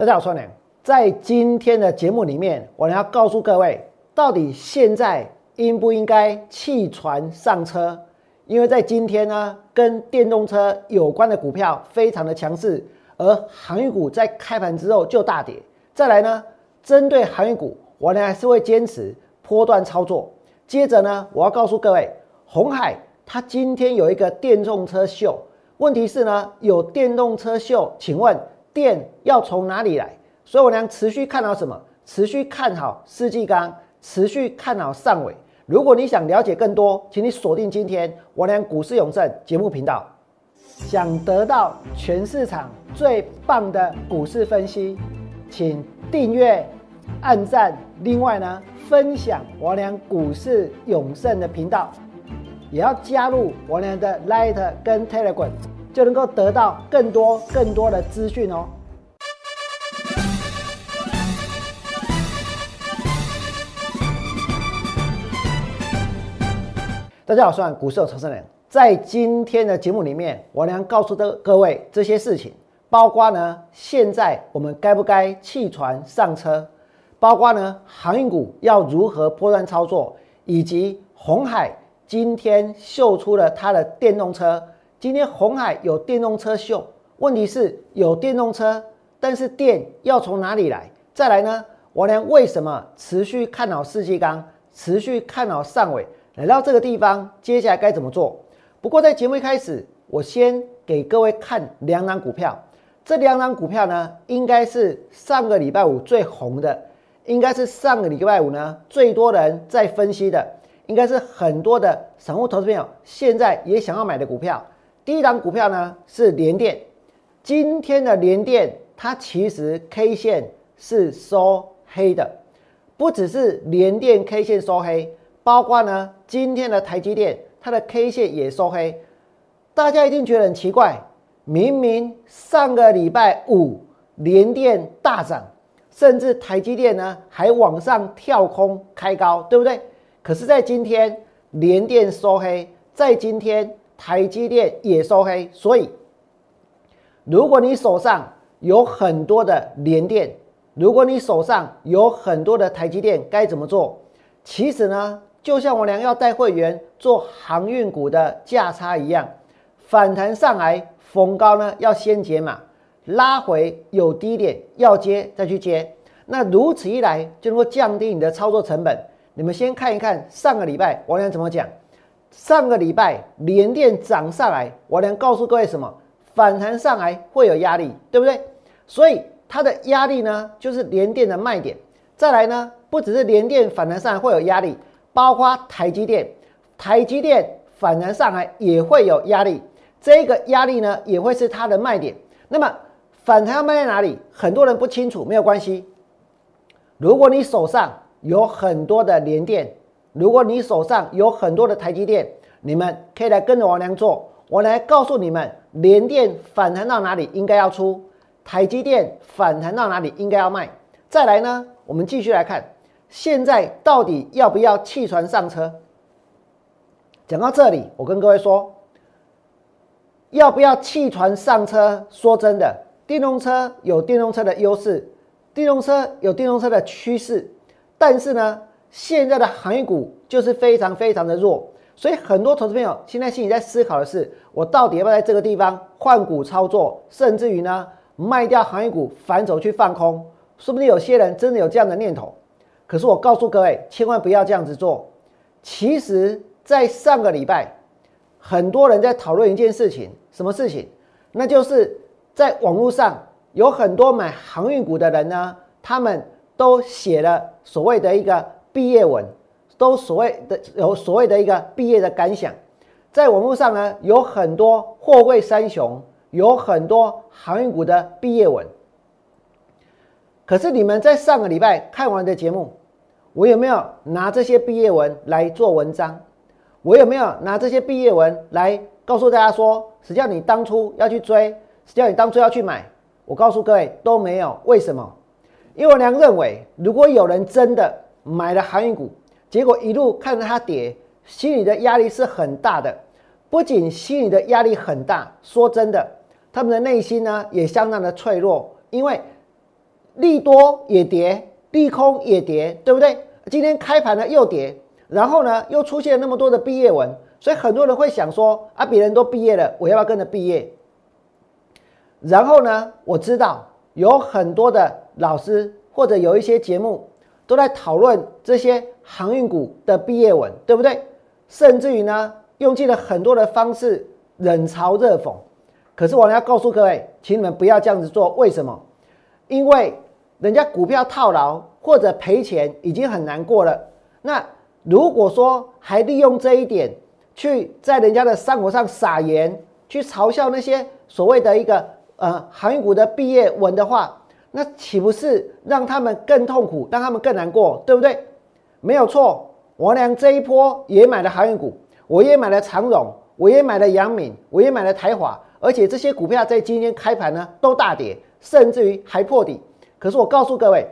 大家好，我是梁。在今天的节目里面，我要告诉各位，到底现在应不应该弃船上车？因为在今天呢，跟电动车有关的股票非常的强势，而航运股在开盘之后就大跌。再来呢，针对航运股，我呢还是会坚持波段操作。接着呢，我要告诉各位，红海它今天有一个电动车秀，问题是呢，有电动车秀，请问电要从哪里来？所以我娘持续看好什么？持续看好世纪钢，持续看好上尾。如果你想了解更多，请你锁定今天我娘股市永胜节目频道。想得到全市场最棒的股市分析，请订阅、按赞。另外呢？分享我俩股市永胜的频道，也要加入我俩的 Light 跟 Telegram，就能够得到更多更多的资讯哦。大家好，我是股市有长生人。在今天的节目里面，我将告诉的各位这些事情，包括呢，现在我们该不该弃船上车？包括呢，航运股要如何波段操作，以及红海今天秀出了它的电动车。今天红海有电动车秀，问题是有电动车，但是电要从哪里来？再来呢，我俩为什么持续看好世纪钢，持续看好上尾？来到这个地方，接下来该怎么做？不过在节目一开始，我先给各位看两档股票。这两档股票呢，应该是上个礼拜五最红的。应该是上个礼拜五呢，最多人在分析的，应该是很多的散户投资朋友现在也想要买的股票。第一档股票呢是联电，今天的联电它其实 K 线是收黑的，不只是联电 K 线收黑，包括呢今天的台积电它的 K 线也收黑。大家一定觉得很奇怪，明明上个礼拜五联电大涨。甚至台积电呢还往上跳空开高，对不对？可是，在今天联电收黑，在今天台积电也收黑。所以，如果你手上有很多的联电，如果你手上有很多的台积电，该怎么做？其实呢，就像我俩要带会员做航运股的价差一样，反弹上来逢高呢要先解码。拉回有低点要接再去接，那如此一来就能够降低你的操作成本。你们先看一看上个礼拜王良怎么讲。上个礼拜连电涨上来，我能告诉各位什么？反弹上来会有压力，对不对？所以它的压力呢，就是连电的卖点。再来呢，不只是连电反弹上来会有压力，包括台积电，台积电反弹上来也会有压力。这个压力呢，也会是它的卖点。那么反弹要卖在哪里？很多人不清楚，没有关系。如果你手上有很多的联电，如果你手上有很多的台积电，你们可以来跟着王良做，我来告诉你们，联电反弹到哪里应该要出，台积电反弹到哪里应该要卖。再来呢，我们继续来看，现在到底要不要弃船上车？讲到这里，我跟各位说，要不要弃船上车？说真的。电动车有电动车的优势，电动车有电动车的趋势，但是呢，现在的航运股就是非常非常的弱，所以很多投资朋友现在心里在思考的是，我到底要不要在这个地方换股操作，甚至于呢卖掉航运股反手去放空？说不定有些人真的有这样的念头。可是我告诉各位，千万不要这样子做。其实，在上个礼拜，很多人在讨论一件事情，什么事情？那就是。在网络上有很多买航运股的人呢，他们都写了所谓的一个毕业文，都所谓的有所谓的一个毕业的感想。在网络上呢，有很多货柜三雄，有很多航运股的毕业文。可是你们在上个礼拜看完的节目，我有没有拿这些毕业文来做文章？我有没有拿这些毕业文来告诉大家说，实际上你当初要去追？叫你当初要去买，我告诉各位都没有。为什么？因为我娘认为，如果有人真的买了航运股，结果一路看着它跌，心里的压力是很大的。不仅心里的压力很大，说真的，他们的内心呢也相当的脆弱。因为利多也跌，利空也跌，对不对？今天开盘呢又跌，然后呢又出现那么多的毕业文，所以很多人会想说啊，别人都毕业了，我要不要跟着毕业？然后呢，我知道有很多的老师或者有一些节目都在讨论这些航运股的毕业文，对不对？甚至于呢，用尽了很多的方式冷嘲热讽。可是我要告诉各位，请你们不要这样子做。为什么？因为人家股票套牢或者赔钱已经很难过了。那如果说还利用这一点去在人家的伤口上撒盐，去嘲笑那些所谓的一个呃航运股的毕业文的话，那岂不是让他们更痛苦，让他们更难过，对不对？没有错，我俩这一波也买了航运股，我也买了长荣，我也买了阳明，我也买了台华，而且这些股票在今天开盘呢都大跌。甚至于还破底，可是我告诉各位，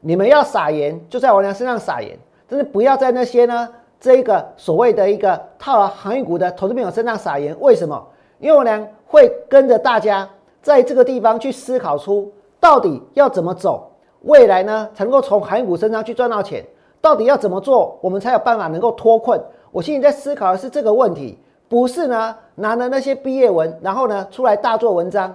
你们要撒盐就在王良身上撒盐，真的不要在那些呢这一个所谓的一个套牢航运股的投资朋友身上撒盐。为什么？因为我良会跟着大家在这个地方去思考出到底要怎么走，未来呢才能够从航运股身上去赚到钱。到底要怎么做，我们才有办法能够脱困？我心里在思考的是这个问题，不是呢拿了那些毕业文，然后呢出来大做文章。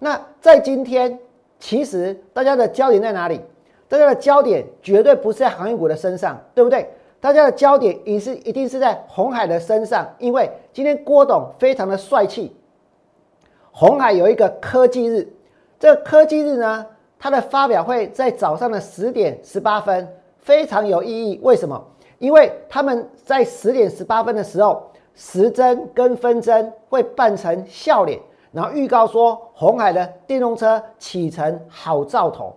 那在今天，其实大家的焦点在哪里？大家的焦点绝对不是在航运股的身上，对不对？大家的焦点也是一定是在红海的身上，因为今天郭董非常的帅气。红海有一个科技日，这个科技日呢，它的发表会在早上的十点十八分，非常有意义。为什么？因为他们在十点十八分的时候，时针跟分针会扮成笑脸。然后预告说，红海的电动车启程好兆头。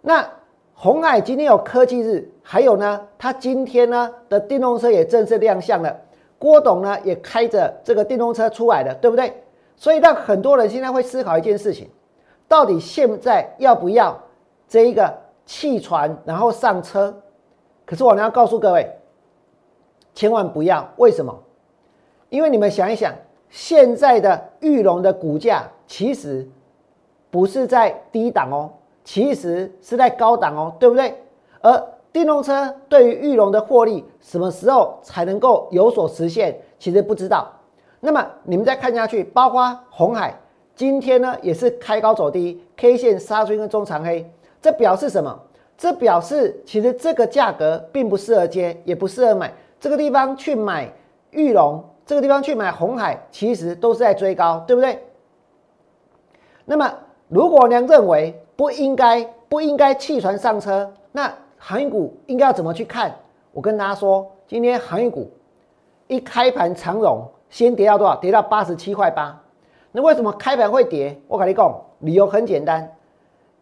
那红海今天有科技日，还有呢，它今天呢的电动车也正式亮相了。郭董呢也开着这个电动车出来了，对不对？所以让很多人现在会思考一件事情：到底现在要不要这一个弃船然后上车？可是我呢要告诉各位，千万不要。为什么？因为你们想一想。现在的玉龙的股价其实不是在低档哦，其实是在高档哦，对不对？而电动车对于玉龙的获利什么时候才能够有所实现？其实不知道。那么你们再看下去，包括红海今天呢也是开高走低，K 线杀出一根中长黑，这表示什么？这表示其实这个价格并不适合接，也不适合买。这个地方去买玉龙。这个地方去买红海，其实都是在追高，对不对？那么，如果娘认为不应该不应该弃船上车，那航运股应该要怎么去看？我跟大家说，今天航运股一开盘长荣先跌到多少？跌到八十七块八。那为什么开盘会跌？我跟你讲，理由很简单，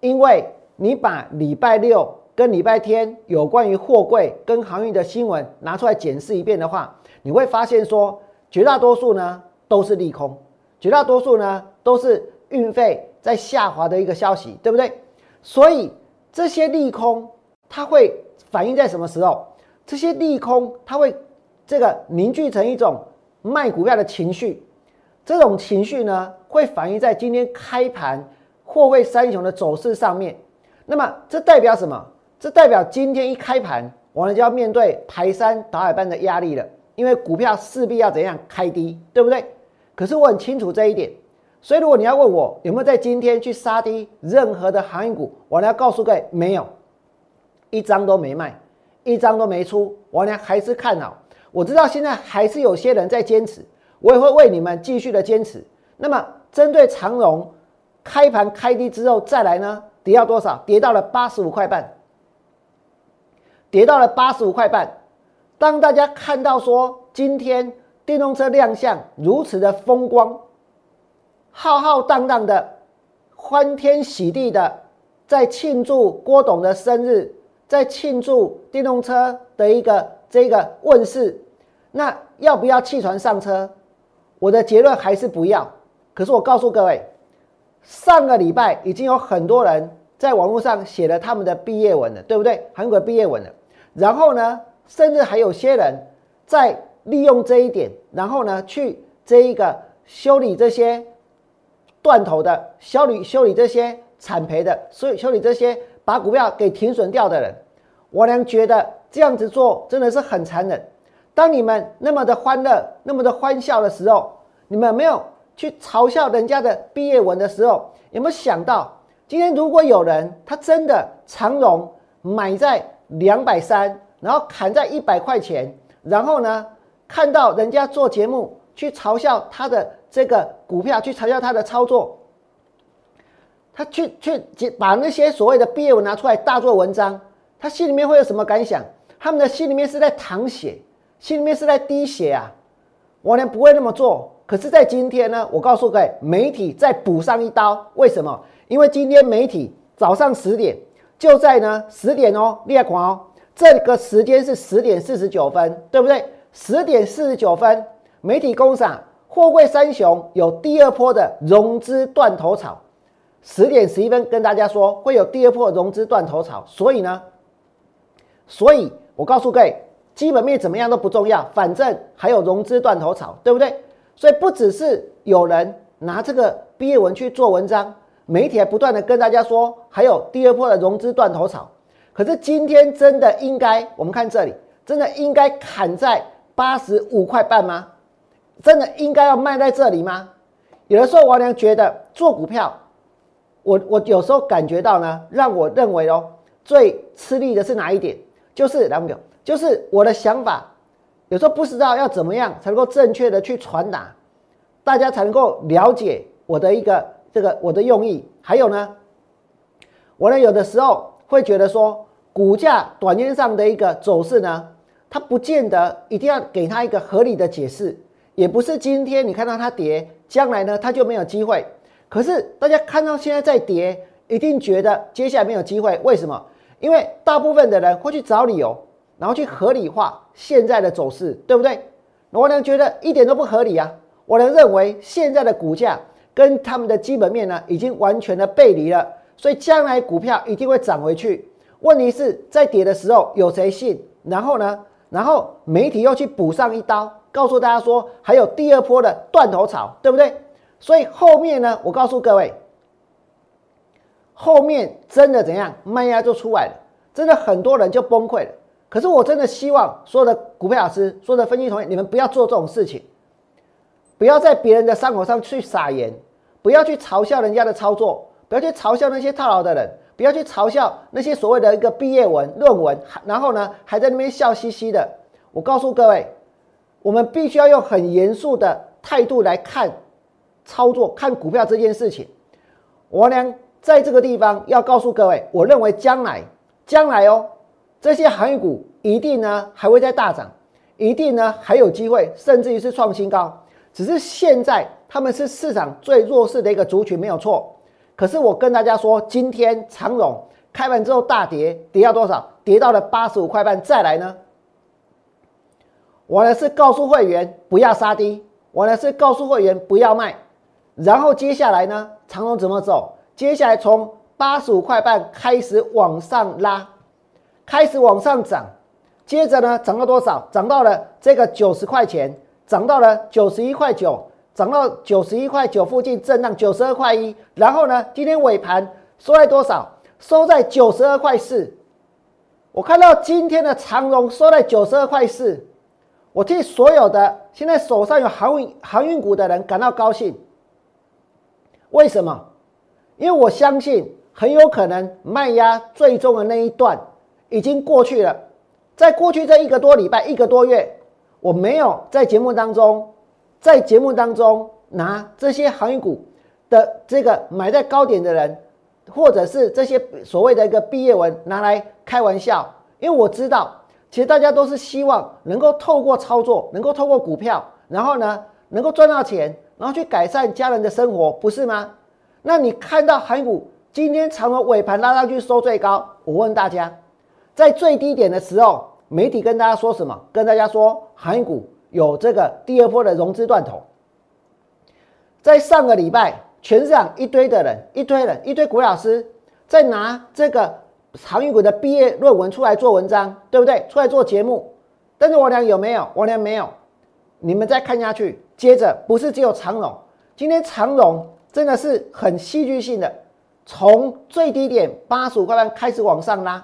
因为你把礼拜六跟礼拜天有关于货柜跟航运的新闻拿出来检视一遍的话，你会发现说。绝大多数呢都是利空，绝大多数呢都是运费在下滑的一个消息，对不对？所以这些利空它会反映在什么时候？这些利空它会这个凝聚成一种卖股票的情绪，这种情绪呢会反映在今天开盘货柜三雄的走势上面。那么这代表什么？这代表今天一开盘，我们就要面对排山倒海般的压力了。因为股票势必要怎样开低，对不对？可是我很清楚这一点，所以如果你要问我有没有在今天去杀低任何的航运股，我要告诉各位，没有，一张都没卖，一张都没出，我呢还是看好。我知道现在还是有些人在坚持，我也会为你们继续的坚持。那么针对长荣开盘开低之后再来呢，跌到多少？跌到了八十五块半，跌到了八十五块半。当大家看到说今天电动车亮相如此的风光，浩浩荡荡的，欢天喜地的，在庆祝郭董的生日，在庆祝电动车的一个这个问世，那要不要弃船上车？我的结论还是不要。可是我告诉各位，上个礼拜已经有很多人在网络上写了他们的毕业文了，对不对？韩国毕业文了，然后呢？甚至还有些人在利用这一点，然后呢，去这一个修理这些断头的修理修理这些惨赔的，所以修理这些把股票给停损掉的人，我娘觉得这样子做真的是很残忍。当你们那么的欢乐、那么的欢笑的时候，你们有没有去嘲笑人家的毕业文的时候，有没有想到，今天如果有人他真的长荣买在两百三，然后砍在一百块钱，然后呢，看到人家做节目去嘲笑他的这个股票，去嘲笑他的操作，他去去把那些所谓的毕业文拿出来大做文章，他心里面会有什么感想？他们的心里面是在淌血。心里面是在滴血啊！我呢不会那么做，可是，在今天呢，我告诉各位，媒体再补上一刀。为什么？因为今天媒体早上十点就在呢十点哦，列狂哦，这个时间是十点四十九分，对不对？十点四十九分，媒体公赏货柜三雄有第二波的融资断头草。十点十一分跟大家说会有第二波融资断头草，所以呢，所以我告诉各位。基本面怎么样都不重要，反正还有融资断头草，对不对？所以不只是有人拿这个毕业文去做文章，媒体还不断的跟大家说还有第二波的融资断头草。可是今天真的应该，我们看这里，真的应该砍在八十五块半吗？真的应该要卖在这里吗？有的时候王良觉得做股票，我我有时候感觉到呢，让我认为哦，最吃力的是哪一点？就是两秒。就是我的想法，有时候不知道要怎么样才能够正确的去传达，大家才能够了解我的一个这个我的用意。还有呢，我呢有的时候会觉得说，股价短线上的一个走势呢，它不见得一定要给它一个合理的解释，也不是今天你看到它跌，将来呢它就没有机会。可是大家看到现在在跌，一定觉得接下来没有机会。为什么？因为大部分的人会去找理由。然后去合理化现在的走势，对不对？我呢觉得一点都不合理啊！我呢认为现在的股价跟他们的基本面呢已经完全的背离了，所以将来股票一定会涨回去。问题是在跌的时候有谁信？然后呢？然后媒体又去补上一刀，告诉大家说还有第二波的断头草，对不对？所以后面呢，我告诉各位，后面真的怎样卖压就出来了，真的很多人就崩溃了。可是我真的希望所有的股票老师、所有的分析同学，你们不要做这种事情，不要在别人的伤口上去撒盐，不要去嘲笑人家的操作，不要去嘲笑那些套牢的人，不要去嘲笑那些所谓的一个毕业文、论文，然后呢还在那边笑嘻嘻的。我告诉各位，我们必须要用很严肃的态度来看操作、看股票这件事情。我呢在这个地方要告诉各位，我认为将来、将来哦。这些航运股一定呢还会再大涨，一定呢还有机会，甚至于是创新高。只是现在他们是市场最弱势的一个族群，没有错。可是我跟大家说，今天长荣开盘之后大跌，跌到多少？跌到了八十五块半。再来呢，我呢是告诉会员不要杀低，我呢是告诉会员不要卖。然后接下来呢，长荣怎么走？接下来从八十五块半开始往上拉。开始往上涨，接着呢涨到多少？涨到了这个九十块钱，涨到了九十一块九，涨到九十一块九附近震荡九十二块一，然后呢今天尾盘收在多少？收在九十二块四。我看到今天的长荣收在九十二块四，我替所有的现在手上有航运航运股的人感到高兴。为什么？因为我相信很有可能卖压最终的那一段。已经过去了，在过去这一个多礼拜、一个多月，我没有在节目当中，在节目当中拿这些航运股的这个买在高点的人，或者是这些所谓的一个毕业文拿来开玩笑，因为我知道，其实大家都是希望能够透过操作，能够透过股票，然后呢，能够赚到钱，然后去改善家人的生活，不是吗？那你看到航运股今天长了尾盘拉上去收最高，我问大家。在最低点的时候，媒体跟大家说什么？跟大家说，航运股有这个第二波的融资断头。在上个礼拜，全市场一堆的人，一堆人，一堆股老师在拿这个航运股的毕业论文出来做文章，对不对？出来做节目。但是我俩有没有？我俩没有。你们再看下去，接着不是只有长荣，今天长荣真的是很戏剧性的，从最低点八十五块半开始往上拉，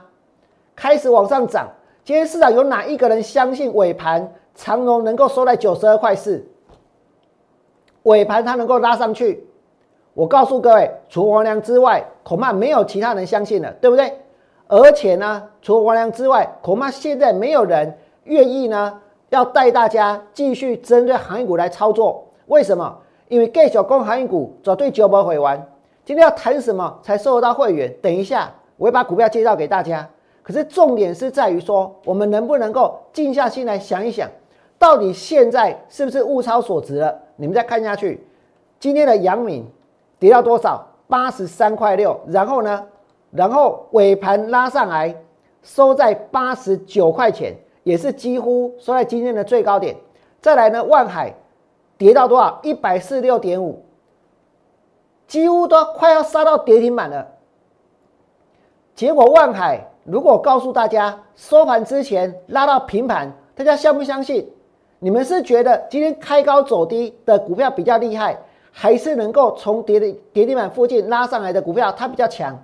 开始往上涨。今天市场有哪一个人相信尾盘长荣能够收在九十二块四？尾盘它能够拉上去？我告诉各位，除王良之外，恐怕没有其他人相信了，对不对？而且呢，除王良之外，恐怕现在没有人愿意呢，要带大家继续针对航运股来操作。为什么？因为继续讲航运股早对九波会完。今天要谈什么才收得到会员？等一下我会把股票介绍给大家。可是重点是在于说，我们能不能够静下心来想一想，到底现在是不是物超所值了？你们再看下去，今天的阳明跌到多少？八十三块六。然后呢？然后尾盘拉上来，收在八十九块钱，也是几乎收在今天的最高点。再来呢？万海跌到多少？一百四十六点五，几乎都快要杀到跌停板了。结果万海。如果告诉大家收盘之前拉到平盘，大家相不相信？你们是觉得今天开高走低的股票比较厉害，还是能够从跌的跌停板附近拉上来的股票它比较强？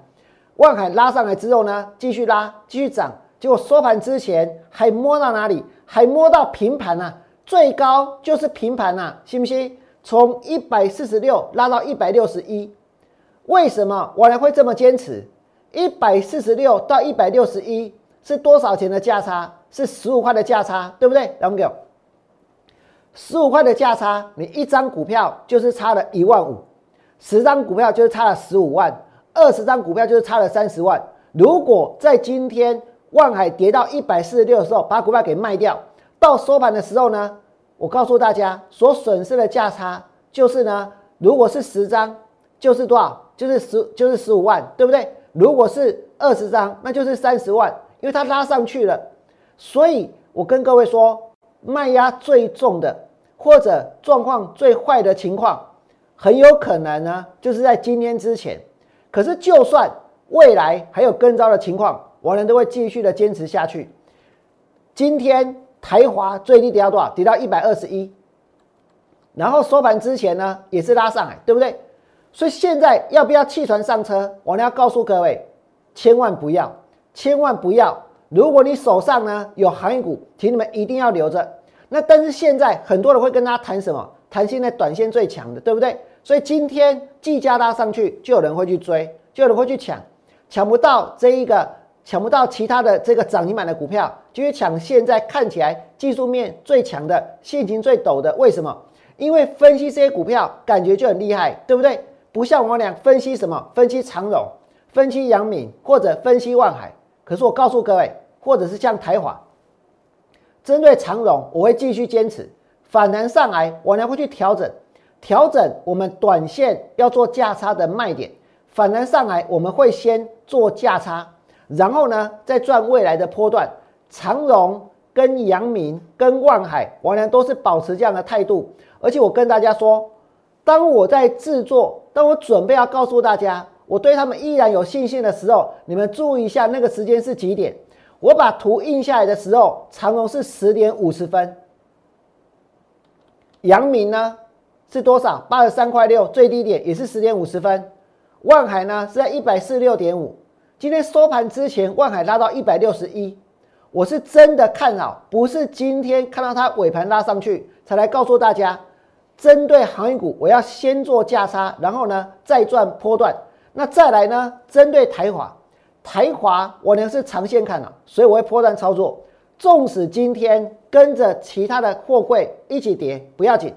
万海拉上来之后呢，继续拉，继续涨，结果收盘之前还摸到哪里？还摸到平盘啊！最高就是平盘呐，信不信？从一百四十六拉到一百六十一，为什么我还会这么坚持？一百四十六到一百六十一是多少钱的价差？是十五块的价差，对不对？来，我们十五块的价差，你一张股票就是差了一万五，十张股票就是差了十五万，二十张股票就是差了三十万。如果在今天万海跌到一百四十六的时候，把股票给卖掉，到收盘的时候呢，我告诉大家，所损失的价差就是呢，如果是十张，就是多少？就是十，就是十五万，对不对？如果是二十张，那就是三十万，因为它拉上去了。所以我跟各位说，卖压最重的或者状况最坏的情况，很有可能呢，就是在今天之前。可是就算未来还有更糟的情况，我们都会继续的坚持下去。今天台华最低跌到多少？跌到一百二十一，然后收盘之前呢，也是拉上来，对不对？所以现在要不要弃船上车？我呢要告诉各位，千万不要，千万不要。如果你手上呢有航运股，请你们一定要留着。那但是现在很多人会跟大家谈什么？谈现在短线最强的，对不对？所以今天计价拉上去，就有人会去追，就有人会去抢，抢不到这一个，抢不到其他的这个涨停板的股票，就去抢现在看起来技术面最强的、现金最陡的。为什么？因为分析这些股票感觉就很厉害，对不对？不像我俩分析什么，分析长荣，分析阳明，或者分析万海。可是我告诉各位，或者是像台华，针对长荣，我会继续坚持。反弹上来，我俩会去调整，调整我们短线要做价差的卖点。反弹上来，我们会先做价差，然后呢，再赚未来的波段。长荣跟阳明跟万海，我俩都是保持这样的态度。而且我跟大家说。当我在制作，当我准备要告诉大家，我对他们依然有信心的时候，你们注意一下那个时间是几点？我把图印下来的时候，长荣是十点五十分，阳明呢是多少？八十三块六，最低点也是十点五十分。万海呢是在一百四十六点五，今天收盘之前，万海拉到一百六十一，我是真的看好，不是今天看到它尾盘拉上去才来告诉大家。针对航运股，我要先做价差，然后呢再赚波段。那再来呢？针对台华，台华我呢是长线看了，所以我会波段操作。纵使今天跟着其他的货柜一起跌，不要紧。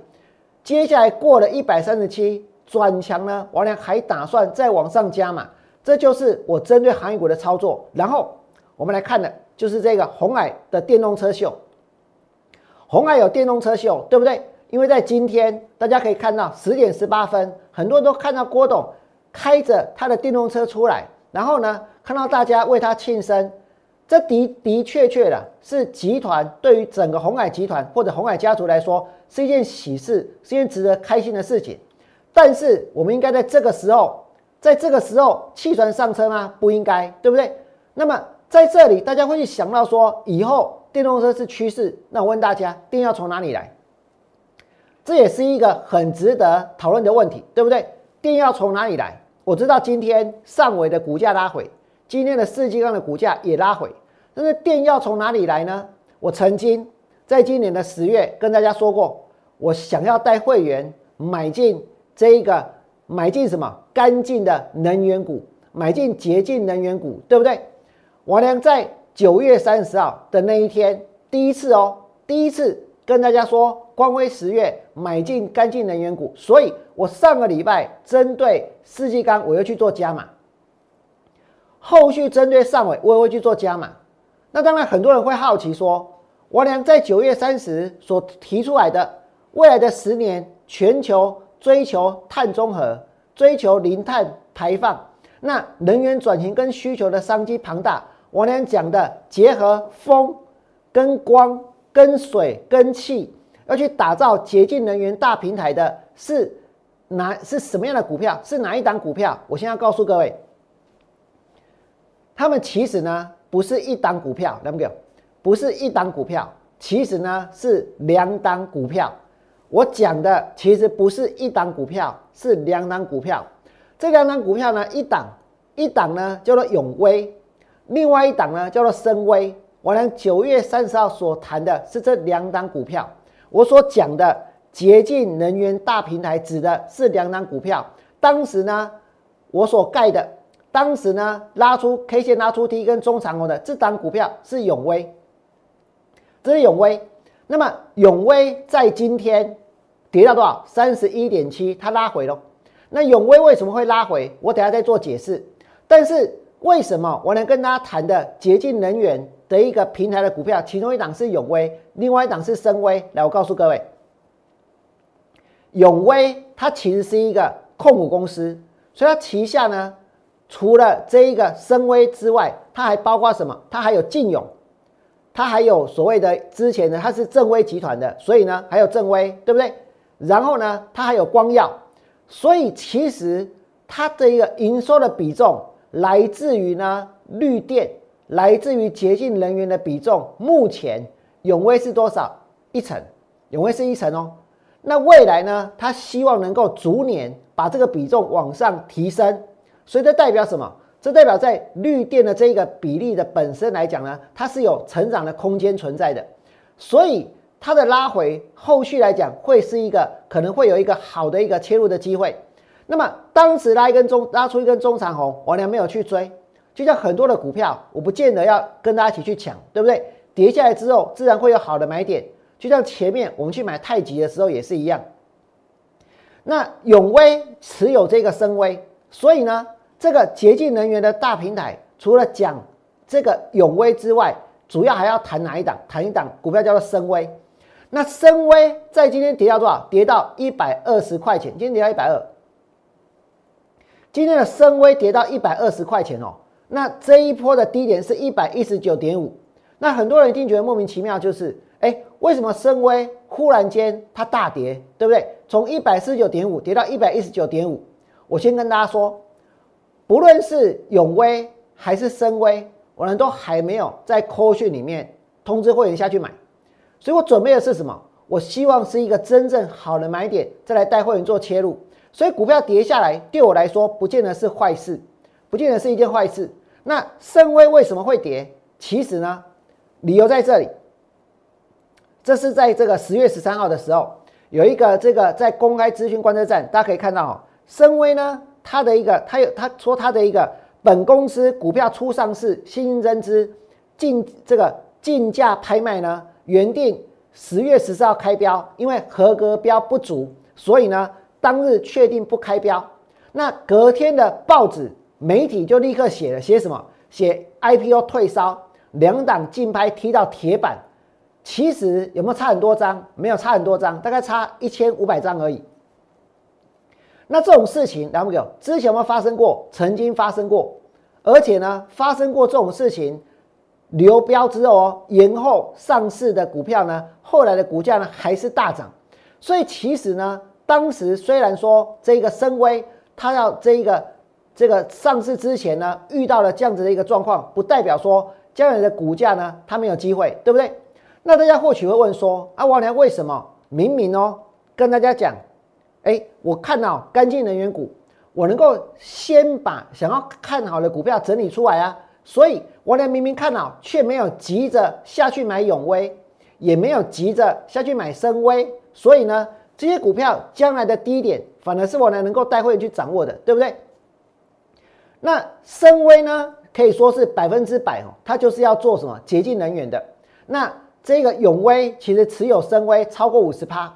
接下来过了一百三十七转强呢，我呢还打算再往上加嘛？这就是我针对航运股的操作。然后我们来看的就是这个红海的电动车秀。红海有电动车秀，对不对？因为在今天，大家可以看到十点十八分，很多人都看到郭董开着他的电动车出来，然后呢，看到大家为他庆生，这的的确确的是集团对于整个红海集团或者红海家族来说是一件喜事，是一件值得开心的事情。但是，我们应该在这个时候，在这个时候弃船上车吗？不应该，对不对？那么在这里，大家会去想到说，以后电动车是趋势，那我问大家，电要从哪里来？这也是一个很值得讨论的问题，对不对？电要从哪里来？我知道今天上尾的股价拉回，今天的世纪钢的股价也拉回，但是电要从哪里来呢？我曾经在今年的十月跟大家说过，我想要带会员买进这一个买进什么干净的能源股，买进洁净能源股，对不对？王良在九月三十号的那一天，第一次哦，第一次跟大家说，光辉十月买进干净能源股，所以我上个礼拜针对世纪钢，我又去做加码。后续针对上尾，我也会去做加码。那当然，很多人会好奇说，王良在九月三十所提出来的未来的十年，全球追求碳中和，追求零碳排放，那能源转型跟需求的商机庞大。我俩讲的结合风、跟光、跟水、跟气，要去打造洁净能源大平台的是哪是什么样的股票？是哪一档股票？我现在告诉各位，他们其实呢不是一档股票，两个不是一档股票，其实呢是两档股票。我讲的其实不是一档股票，是两档股票。这两档股票呢，一档一档呢叫做永威。另外一档呢，叫做深威。我俩九月三十号所谈的是这两档股票。我所讲的洁净能源大平台指的是两档股票。当时呢，我所盖的，当时呢拉出 K 线拉出 T 跟中长红的这档股票是永威，这是永威。那么永威在今天跌到多少？三十一点七，它拉回了。那永威为什么会拉回？我等下再做解释。但是。为什么我能跟大家谈的洁净能源的一个平台的股票，其中一档是永威，另外一档是深威。来，我告诉各位，永威它其实是一个控股公司，所以它旗下呢，除了这一个深威之外，它还包括什么？它还有晋永，它还有所谓的之前的它是正威集团的，所以呢还有正威，对不对？然后呢，它还有光耀，所以其实它的一个营收的比重。来自于呢绿电，来自于洁净能源的比重，目前永威是多少？一成，永威是一成哦。那未来呢？他希望能够逐年把这个比重往上提升，所以这代表什么？这代表在绿电的这个比例的本身来讲呢，它是有成长的空间存在的，所以它的拉回后续来讲会是一个可能会有一个好的一个切入的机会。那么当时拉一根中拉出一根中长红，我俩没有去追，就像很多的股票，我不见得要跟大家一起去抢，对不对？跌下来之后，自然会有好的买点，就像前面我们去买太极的时候也是一样。那永威持有这个深威，所以呢，这个洁净能源的大平台，除了讲这个永威之外，主要还要谈哪一档？谈一档股票叫做深威。那深威在今天跌到多少？跌到一百二十块钱，今天跌到一百二。今天的深威跌到一百二十块钱哦，那这一波的低点是一百一十九点五，那很多人一定觉得莫名其妙，就是哎，为什么深威忽然间它大跌，对不对？从一百四十九点五跌到一百一十九点五，我先跟大家说，不论是永威还是深威，我们都还没有在扣讯里面通知会员下去买，所以我准备的是什么？我希望是一个真正好的买点，再来带会员做切入。所以股票跌下来，对我来说不见得是坏事，不见得是一件坏事。那深威为什么会跌？其实呢，理由在这里。这是在这个十月十三号的时候，有一个这个在公开资讯观测站，大家可以看到哦，深威呢，它的一个，它有他说它的一个本公司股票初上市新增资竞这个竞价拍卖呢，原定十月十四号开标，因为合格标不足，所以呢。当日确定不开标，那隔天的报纸媒体就立刻写了写什么？写 IPO 退烧，两档竞拍踢到铁板。其实有没有差很多张？没有差很多张，大概差一千五百张而已。那这种事情，两位有之前有没有发生过？曾经发生过，而且呢，发生过这种事情，流标之后哦，延后上市的股票呢，后来的股价呢还是大涨。所以其实呢。当时虽然说这个深威，它要这一个这个上市之前呢，遇到了这样子的一个状况，不代表说将来的股价呢，它没有机会，对不对？那大家或许会问说，啊，王良为什么明明哦跟大家讲，哎，我看到干净能源股，我能够先把想要看好的股票整理出来啊。所以王良明明看好，却没有急着下去买永威，也没有急着下去买深威。所以呢，这些股票将来的低点，反而是我呢能够带会员去掌握的，对不对？那深威呢，可以说是百分之百哦，它就是要做什么洁净能源的。那这个永威其实持有深威超过五十趴，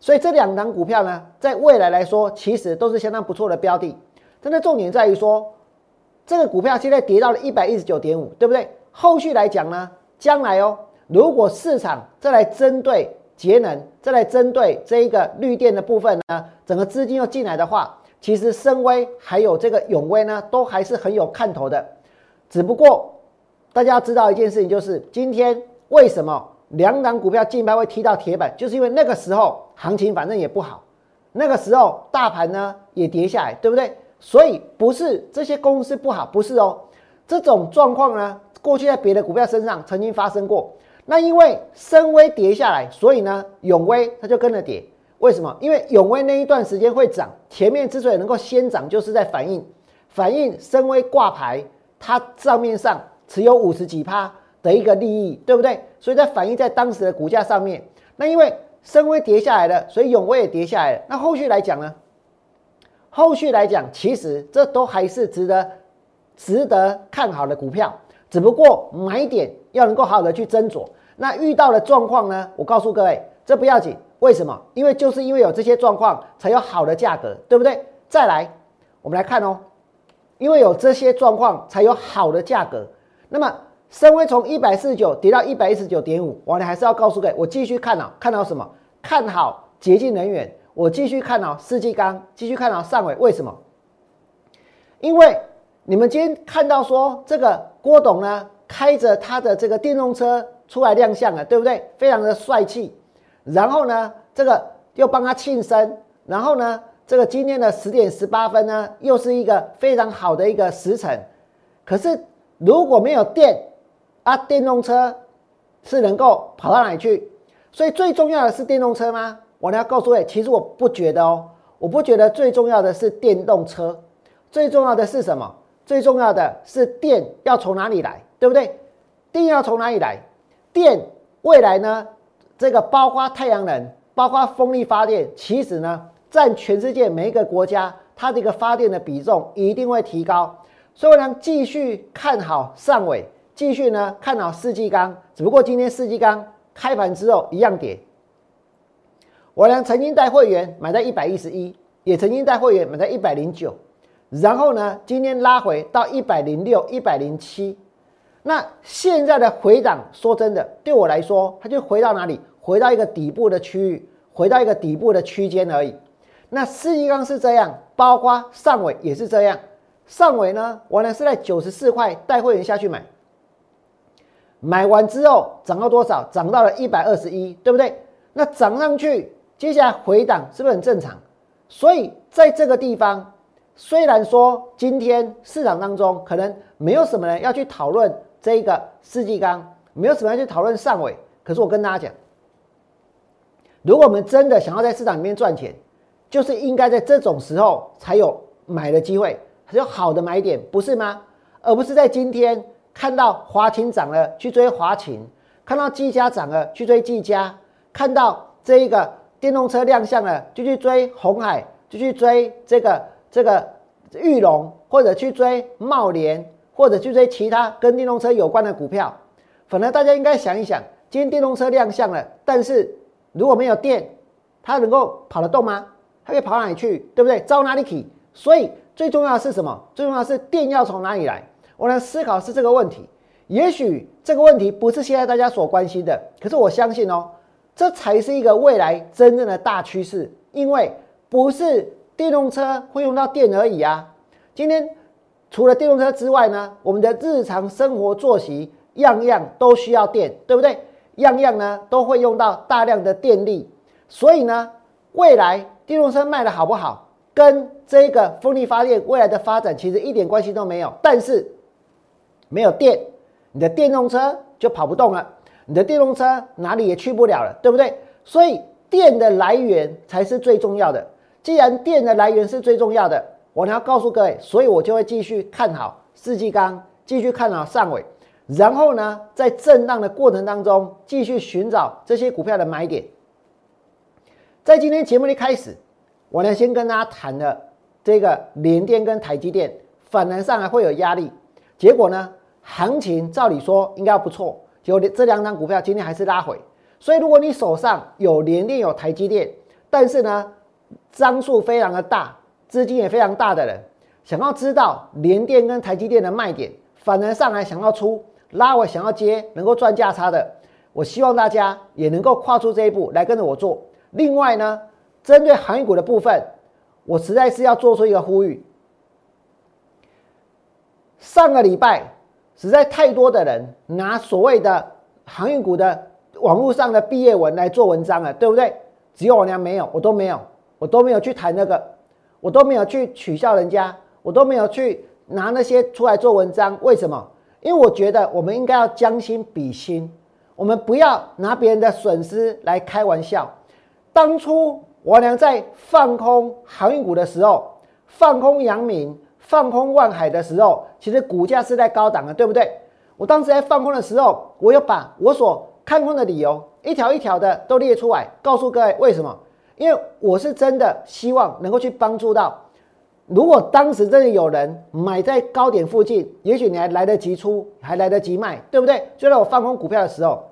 所以这两档股票呢，在未来来说，其实都是相当不错的标的。真的重点在于说，这个股票现在跌到了一百一十九点五，对不对？后续来讲呢，将来哦，如果市场再来针对节能，再来针对这一个绿电的部分呢，整个资金又进来的话。其实深威还有这个永威呢，都还是很有看头的。只不过大家要知道一件事情，就是今天为什么两档股票近排会踢到铁板，就是因为那个时候行情反正也不好，那个时候大盘呢也跌下来，对不对？所以不是这些公司不好，不是哦。这种状况呢，过去在别的股票身上曾经发生过。那因为深威跌下来，所以呢永威它就跟着跌。为什么？因为永威那一段时间会涨，前面之所以能够先涨，就是在反映反映深威挂牌，它账面上持有五十几趴的一个利益，对不对？所以在反映在当时的股价上面。那因为深威跌下来了，所以永威也跌下来了。那后续来讲呢？后续来讲，其实这都还是值得值得看好的股票，只不过买点要能够好好的去斟酌。那遇到的状况呢？我告诉各位，这不要紧。为什么？因为就是因为有这些状况，才有好的价格，对不对？再来，我们来看哦，因为有这些状况，才有好的价格。那么，深威从一百四十九跌到一百一十九点五，我呢还是要告诉各位，我继续看好，看到什么？看好洁净能源，我继续看好世纪钢，继续看好上尾。为什么？因为你们今天看到说这个郭董呢，开着他的这个电动车出来亮相了，对不对？非常的帅气。然后呢，这个又帮他庆生。然后呢，这个今天的十点十八分呢，又是一个非常好的一个时辰。可是如果没有电啊，电动车是能够跑到哪里去？所以最重要的是电动车吗？我要告诉各位，其实我不觉得哦，我不觉得最重要的是电动车，最重要的是什么？最重要的是电要从哪里来，对不对？电要从哪里来？电未来呢？这个包括太阳能，包括风力发电，其实呢，占全世界每一个国家它这个发电的比重一定会提高。所以呢，继续看好上尾，继续呢看好世纪钢。只不过今天世纪钢开盘之后一样跌。我呢曾经带会员买在一百一十一，也曾经带会员买在一百零九，然后呢今天拉回到一百零六、一百零七。那现在的回档，说真的，对我来说，它就回到哪里？回到一个底部的区域，回到一个底部的区间而已。那四季钢是这样，包括上尾也是这样。上尾呢，我呢是在九十四块带会员下去买，买完之后涨到多少？涨到了一百二十一，对不对？那涨上去，接下来回档是不是很正常？所以在这个地方，虽然说今天市场当中可能没有什么人要去讨论这个四季钢，没有什么人去讨论上尾，可是我跟大家讲。如果我们真的想要在市场里面赚钱，就是应该在这种时候才有买的机会，才有好的买点，不是吗？而不是在今天看到华勤涨了去追华勤，看到技嘉涨了去追技嘉，看到这一个电动车亮相了就去追红海，就去追这个这个玉龙，或者去追茂联，或者去追其他跟电动车有关的股票。反而大家应该想一想，今天电动车亮相了，但是。如果没有电，它能够跑得动吗？它可以跑哪里去？对不对？招哪里去？所以最重要的是什么？最重要的是电要从哪里来？我来思考是这个问题。也许这个问题不是现在大家所关心的，可是我相信哦，这才是一个未来真正的大趋势。因为不是电动车会用到电而已啊。今天除了电动车之外呢，我们的日常生活作息样样都需要电，对不对？样样呢都会用到大量的电力，所以呢，未来电动车卖的好不好，跟这个风力发电未来的发展其实一点关系都没有。但是没有电，你的电动车就跑不动了，你的电动车哪里也去不了了，对不对？所以电的来源才是最重要的。既然电的来源是最重要的，我呢要告诉各位，所以我就会继续看好世纪钢，继续看好上尾，然后呢，在震荡的过程当中，继续寻找这些股票的买点。在今天节目的开始，我呢先跟大家谈了这个联电跟台积电反弹上来会有压力，结果呢，行情照理说应该不错，结果这两张股票今天还是拉回。所以如果你手上有联电有台积电，但是呢张数非常的大，资金也非常大的人，想要知道联电跟台积电的卖点，反而上来想要出拉我想要接能够赚价差的，我希望大家也能够跨出这一步来跟着我做。另外呢，针对航运股的部分，我实在是要做出一个呼吁。上个礼拜实在太多的人拿所谓的航运股的网络上的毕业文来做文章了，对不对？只有我娘没有，我都没有，我都没有去谈那个，我都没有去取笑人家，我都没有去拿那些出来做文章。为什么？因为我觉得我们应该要将心比心，我们不要拿别人的损失来开玩笑。当初王良在放空航运股的时候，放空阳明、放空万海的时候，其实股价是在高档的，对不对？我当时在放空的时候，我又把我所看空的理由一条一条的都列出来，告诉各位为什么？因为我是真的希望能够去帮助到，如果当时真的有人买在高点附近，也许你还来得及出，还来得及卖，对不对？就在我放空股票的时候，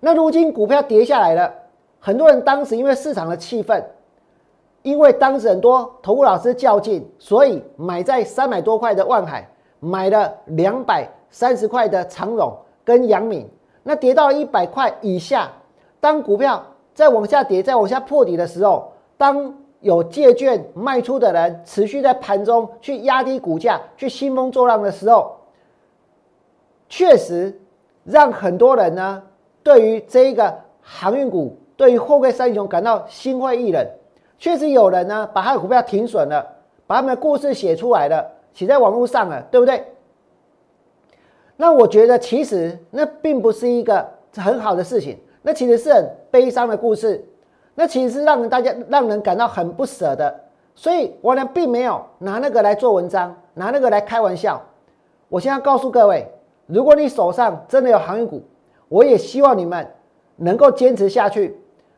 那如今股票跌下来了。很多人当时因为市场的气氛，因为当时很多投顾老师较劲，所以买在三百多块的万海，买了两百三十块的长荣跟阳明，那跌到一百块以下，当股票再往下跌、再往下破底的时候，当有借券卖出的人持续在盘中去压低股价、去兴风作浪的时候，确实让很多人呢对于这一个航运股。对于货柜三雄感到心灰意冷，确实有人呢把他的股票停损了，把他们的故事写出来了，写在网络上了，对不对？那我觉得其实那并不是一个很好的事情，那其实是很悲伤的故事，那其实是让人大家让人感到很不舍的。所以我呢并没有拿那个来做文章，拿那个来开玩笑。我现在告诉各位，如果你手上真的有航运股，我也希望你们能够坚持下去。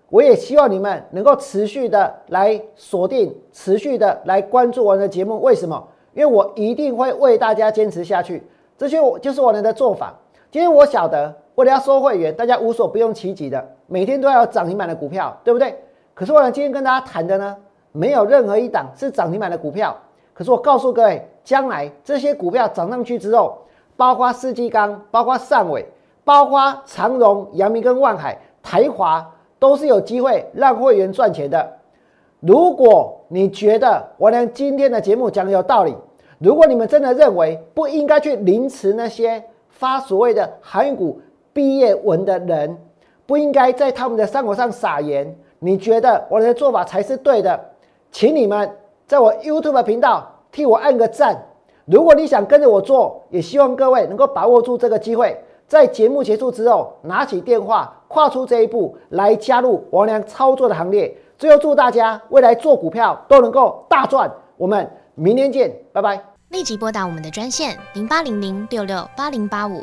我也希望你们能够持续的来锁定，持续的来关注我的节目。为什么？因为我一定会为大家坚持下去。这些我就是我们的做法。今天我晓得，为了要收会员，大家无所不用其极的，每天都要有涨停板的股票，对不对？可是我今天跟大家谈的呢，没有任何一档是涨停板的股票。可是我告诉各位，将来这些股票涨上去之后，包括世纪钢，包括汕尾，包括长荣、阳明跟万海、台华。都是有机会让会员赚钱的。如果你觉得我俩今天的节目讲的有道理，如果你们真的认为不应该去凌迟那些发所谓的航运股毕业文的人，不应该在他们的伤口上撒盐，你觉得我的做法才是对的，请你们在我 YouTube 频道替我按个赞。如果你想跟着我做，也希望各位能够把握住这个机会。在节目结束之后，拿起电话，跨出这一步来加入王良操作的行列。最后，祝大家未来做股票都能够大赚。我们明天见，拜拜。立即拨打我们的专线零八零零六六八零八五。